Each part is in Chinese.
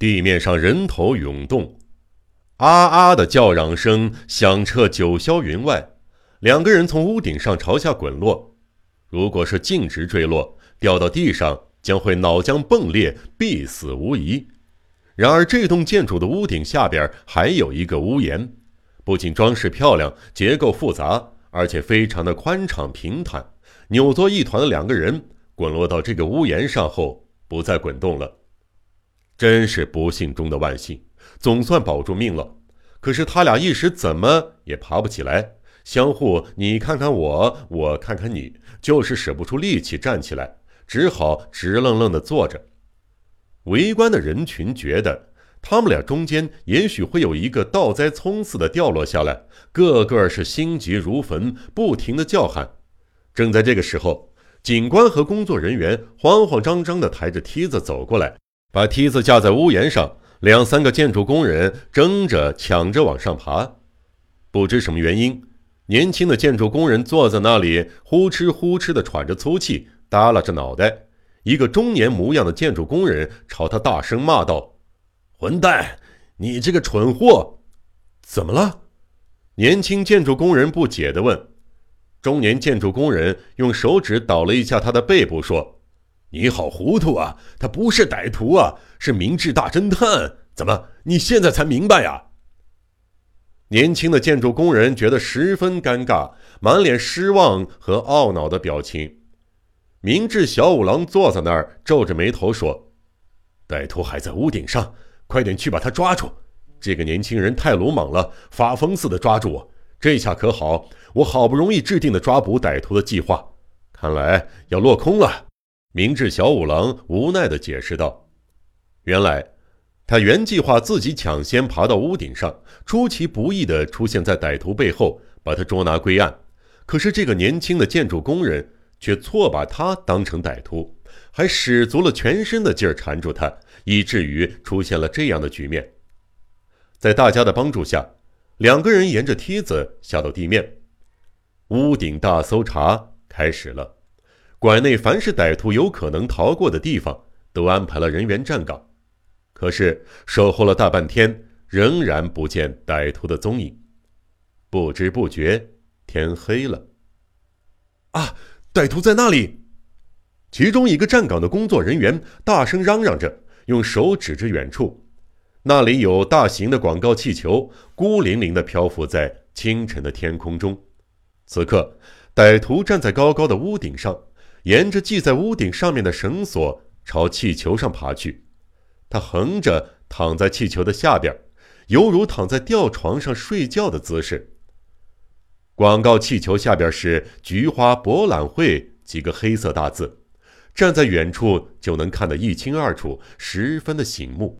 地面上人头涌动，啊啊的叫嚷声响彻九霄云外。两个人从屋顶上朝下滚落，如果是径直坠落，掉到地上将会脑浆迸裂，必死无疑。然而，这栋建筑的屋顶下边还有一个屋檐，不仅装饰漂亮，结构复杂，而且非常的宽敞平坦。扭作一团的两个人滚落到这个屋檐上后，不再滚动了。真是不幸中的万幸，总算保住命了。可是他俩一时怎么也爬不起来，相互你看看我，我看看你，就是使不出力气站起来，只好直愣愣地坐着。围观的人群觉得他们俩中间也许会有一个倒栽葱似的掉落下来，个个是心急如焚，不停地叫喊。正在这个时候，警官和工作人员慌慌张张地抬着梯子走过来。把梯子架在屋檐上，两三个建筑工人争着抢着往上爬。不知什么原因，年轻的建筑工人坐在那里，呼哧呼哧地喘着粗气，耷拉着脑袋。一个中年模样的建筑工人朝他大声骂道：“混蛋，你这个蠢货！”怎么了？年轻建筑工人不解地问。中年建筑工人用手指捣了一下他的背部，说。你好糊涂啊！他不是歹徒啊，是明智大侦探。怎么，你现在才明白呀？年轻的建筑工人觉得十分尴尬，满脸失望和懊恼的表情。明智小五郎坐在那儿，皱着眉头说：“歹徒还在屋顶上，快点去把他抓住！这个年轻人太鲁莽了，发疯似的抓住我。这下可好，我好不容易制定的抓捕歹徒的计划，看来要落空了。”明智小五郎无奈地解释道：“原来，他原计划自己抢先爬到屋顶上，出其不意地出现在歹徒背后，把他捉拿归案。可是这个年轻的建筑工人却错把他当成歹徒，还使足了全身的劲儿缠住他，以至于出现了这样的局面。在大家的帮助下，两个人沿着梯子下到地面，屋顶大搜查开始了。”馆内凡是歹徒有可能逃过的地方，都安排了人员站岗。可是守候了大半天，仍然不见歹徒的踪影。不知不觉，天黑了。啊！歹徒在那里！其中一个站岗的工作人员大声嚷嚷着，用手指着远处，那里有大型的广告气球，孤零零地漂浮在清晨的天空中。此刻，歹徒站在高高的屋顶上。沿着系在屋顶上面的绳索朝气球上爬去，他横着躺在气球的下边，犹如躺在吊床上睡觉的姿势。广告气球下边是“菊花博览会”几个黑色大字，站在远处就能看得一清二楚，十分的醒目。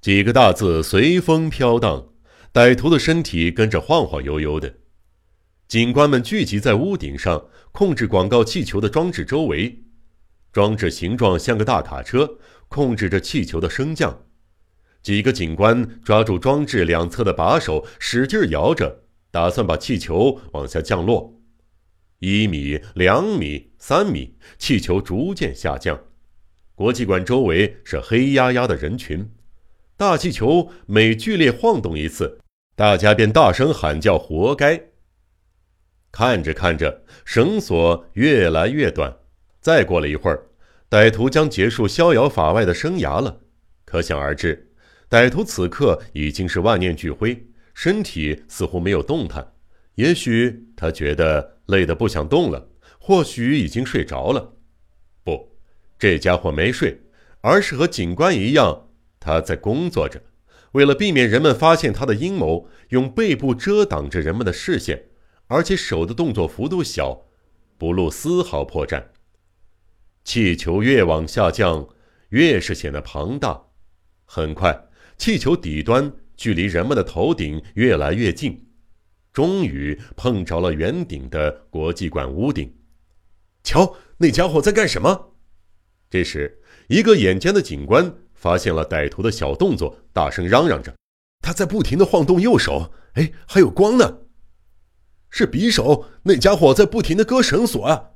几个大字随风飘荡，歹徒的身体跟着晃晃悠悠的。警官们聚集在屋顶上，控制广告气球的装置周围。装置形状像个大卡车，控制着气球的升降。几个警官抓住装置两侧的把手，使劲摇着，打算把气球往下降落。一米、两米、三米，气球逐渐下降。国际馆周围是黑压压的人群。大气球每剧烈晃动一次，大家便大声喊叫：“活该！”看着看着，绳索越来越短。再过了一会儿，歹徒将结束逍遥法外的生涯了。可想而知，歹徒此刻已经是万念俱灰，身体似乎没有动弹。也许他觉得累得不想动了，或许已经睡着了。不，这家伙没睡，而是和警官一样，他在工作着。为了避免人们发现他的阴谋，用背部遮挡着人们的视线。而且手的动作幅度小，不露丝毫破绽。气球越往下降，越是显得庞大。很快，气球底端距离人们的头顶越来越近，终于碰着了圆顶的国际馆屋顶。瞧，那家伙在干什么？这时，一个眼尖的警官发现了歹徒的小动作，大声嚷嚷着：“他在不停地晃动右手，哎，还有光呢！”是匕首，那家伙在不停的割绳索啊！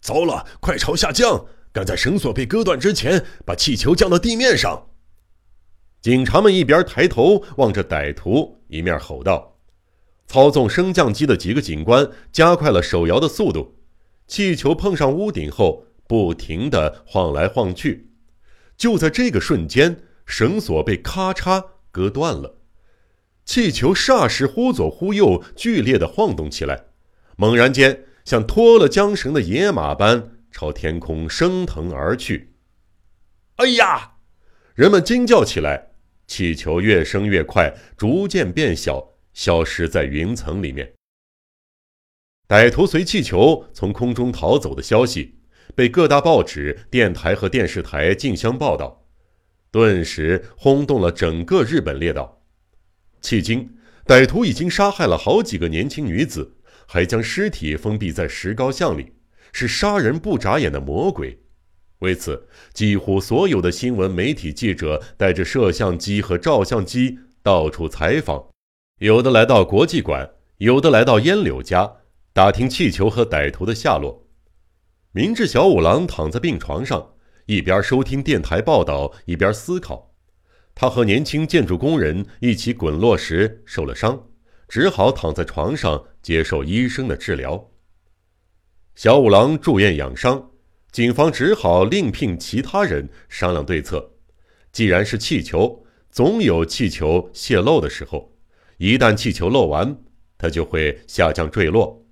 糟了，快朝下降，赶在绳索被割断之前，把气球降到地面上。警察们一边抬头望着歹徒，一面吼道：“操纵升降机的几个警官加快了手摇的速度。气球碰上屋顶后，不停地晃来晃去。就在这个瞬间，绳索被咔嚓割断了，气球霎时忽左忽右，剧烈地晃动起来。猛然间，像脱了缰绳的野马般朝天空升腾而去。哎呀！人们惊叫起来。气球越升越快，逐渐变小，消失在云层里面。歹徒随气球从空中逃走的消息被各大报纸、电台和电视台竞相报道，顿时轰动了整个日本列岛。迄今，歹徒已经杀害了好几个年轻女子，还将尸体封闭在石膏像里，是杀人不眨眼的魔鬼。为此，几乎所有的新闻媒体记者带着摄像机和照相机到处采访，有的来到国际馆，有的来到烟柳家，打听气球和歹徒的下落。明智小五郎躺在病床上，一边收听电台报道，一边思考。他和年轻建筑工人一起滚落时受了伤，只好躺在床上接受医生的治疗。小五郎住院养伤。警方只好另聘其他人商量对策。既然是气球，总有气球泄漏的时候。一旦气球漏完，它就会下降坠落。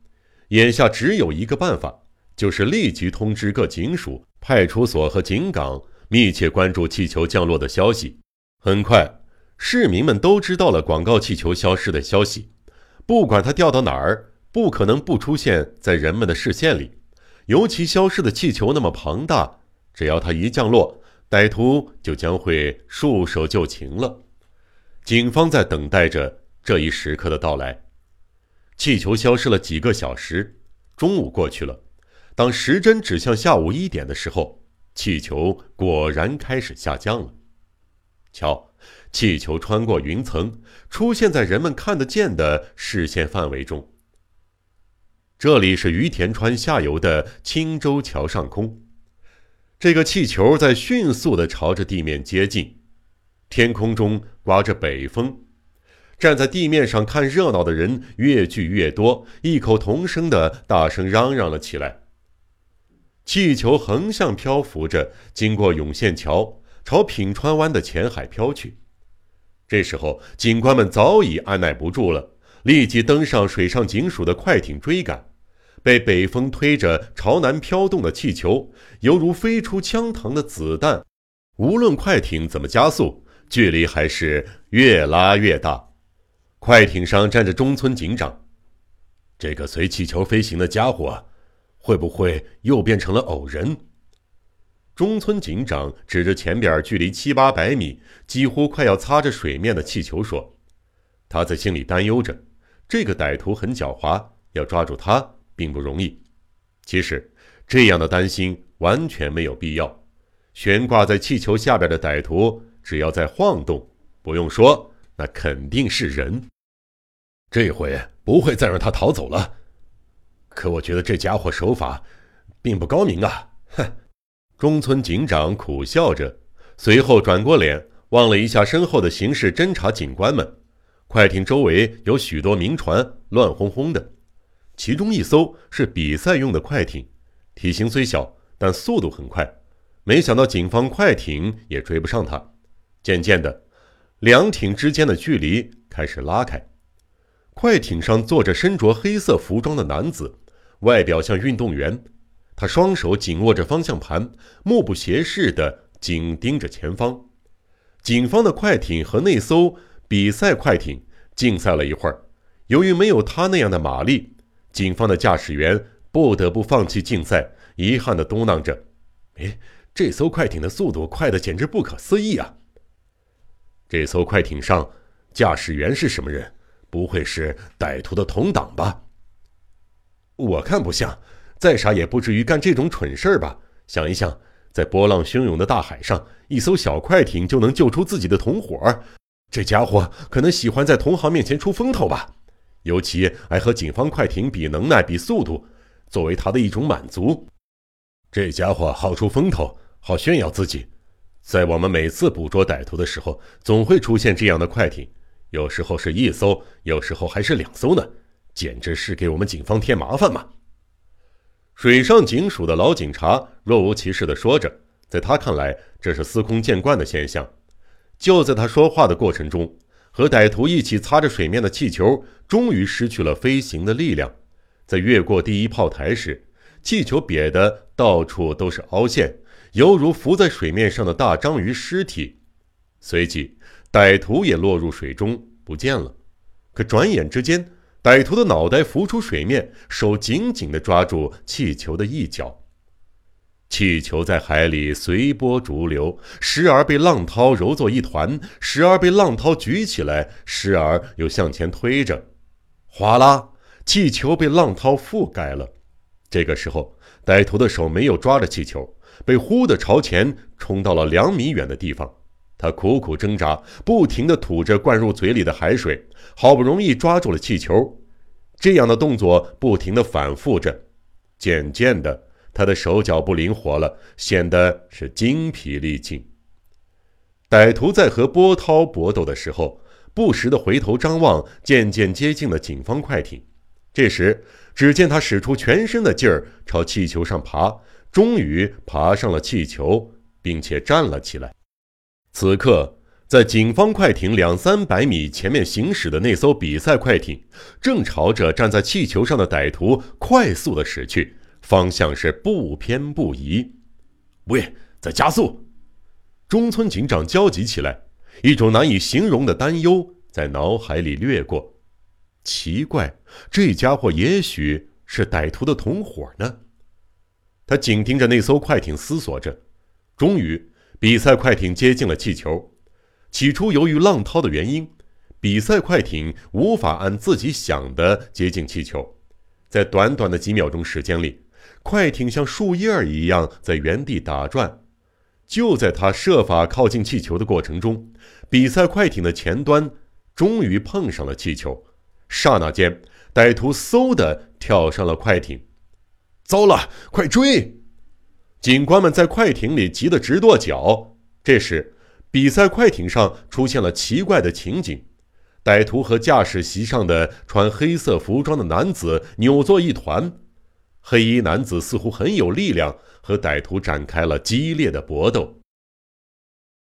眼下只有一个办法，就是立即通知各警署、派出所和警岗，密切关注气球降落的消息。很快，市民们都知道了广告气球消失的消息。不管它掉到哪儿，不可能不出现在人们的视线里。尤其消失的气球那么庞大，只要它一降落，歹徒就将会束手就擒了。警方在等待着这一时刻的到来。气球消失了几个小时，中午过去了。当时针指向下午一点的时候，气球果然开始下降了。瞧，气球穿过云层，出现在人们看得见的视线范围中。这里是于田川下游的青州桥上空，这个气球在迅速地朝着地面接近，天空中刮着北风，站在地面上看热闹的人越聚越多，异口同声的大声嚷嚷了起来。气球横向漂浮着，经过涌县桥，朝品川湾的浅海飘去。这时候，警官们早已按耐不住了。立即登上水上警署的快艇追赶，被北风推着朝南飘动的气球，犹如飞出枪膛的子弹。无论快艇怎么加速，距离还是越拉越大。快艇上站着中村警长，这个随气球飞行的家伙，会不会又变成了偶人？中村警长指着前边距离七八百米、几乎快要擦着水面的气球说：“他在心里担忧着。”这个歹徒很狡猾，要抓住他并不容易。其实，这样的担心完全没有必要。悬挂在气球下边的歹徒，只要在晃动，不用说，那肯定是人。这回不会再让他逃走了。可我觉得这家伙手法并不高明啊！哼！中村警长苦笑着，随后转过脸望了一下身后的刑事侦查警官们。快艇周围有许多民船，乱哄哄的。其中一艘是比赛用的快艇，体型虽小，但速度很快。没想到警方快艇也追不上它。渐渐的，两艇之间的距离开始拉开。快艇上坐着身着黑色服装的男子，外表像运动员。他双手紧握着方向盘，目不斜视地紧盯着前方。警方的快艇和那艘。比赛快艇竞赛了一会儿，由于没有他那样的马力，警方的驾驶员不得不放弃竞赛，遗憾地嘟囔着：“哎，这艘快艇的速度快得简直不可思议啊！”这艘快艇上驾驶员是什么人？不会是歹徒的同党吧？我看不像，再傻也不至于干这种蠢事儿吧？想一想，在波浪汹涌的大海上，一艘小快艇就能救出自己的同伙。这家伙可能喜欢在同行面前出风头吧，尤其爱和警方快艇比能耐、比速度，作为他的一种满足。这家伙好出风头，好炫耀自己，在我们每次捕捉歹徒的时候，总会出现这样的快艇，有时候是一艘，有时候还是两艘呢，简直是给我们警方添麻烦嘛。水上警署的老警察若无其事地说着，在他看来，这是司空见惯的现象。就在他说话的过程中，和歹徒一起擦着水面的气球终于失去了飞行的力量。在越过第一炮台时，气球瘪的到处都是凹陷，犹如浮在水面上的大章鱼尸体。随即，歹徒也落入水中不见了。可转眼之间，歹徒的脑袋浮出水面，手紧紧地抓住气球的一角。气球在海里随波逐流，时而被浪涛揉作一团，时而被浪涛举起来，时而又向前推着。哗啦，气球被浪涛覆盖了。这个时候，歹徒的手没有抓着气球，被呼的朝前冲到了两米远的地方。他苦苦挣扎，不停地吐着灌入嘴里的海水，好不容易抓住了气球。这样的动作不停地反复着，渐渐的，他的手脚不灵活了，显得是精疲力尽。歹徒在和波涛搏斗的时候，不时地回头张望渐渐接近了警方快艇。这时，只见他使出全身的劲儿朝气球上爬，终于爬上了气球，并且站了起来。此刻，在警方快艇两三百米前面行驶的那艘比赛快艇，正朝着站在气球上的歹徒快速的驶去，方向是不偏不倚。喂，在加速！中村警长焦急起来，一种难以形容的担忧在脑海里掠过。奇怪，这家伙也许是歹徒的同伙呢。他紧盯着那艘快艇，思索着。终于。比赛快艇接近了气球。起初，由于浪涛的原因，比赛快艇无法按自己想的接近气球。在短短的几秒钟时间里，快艇像树叶一样在原地打转。就在他设法靠近气球的过程中，比赛快艇的前端终于碰上了气球。刹那间，歹徒嗖的跳上了快艇。糟了，快追！警官们在快艇里急得直跺脚。这时，比赛快艇上出现了奇怪的情景：歹徒和驾驶席上的穿黑色服装的男子扭作一团。黑衣男子似乎很有力量，和歹徒展开了激烈的搏斗。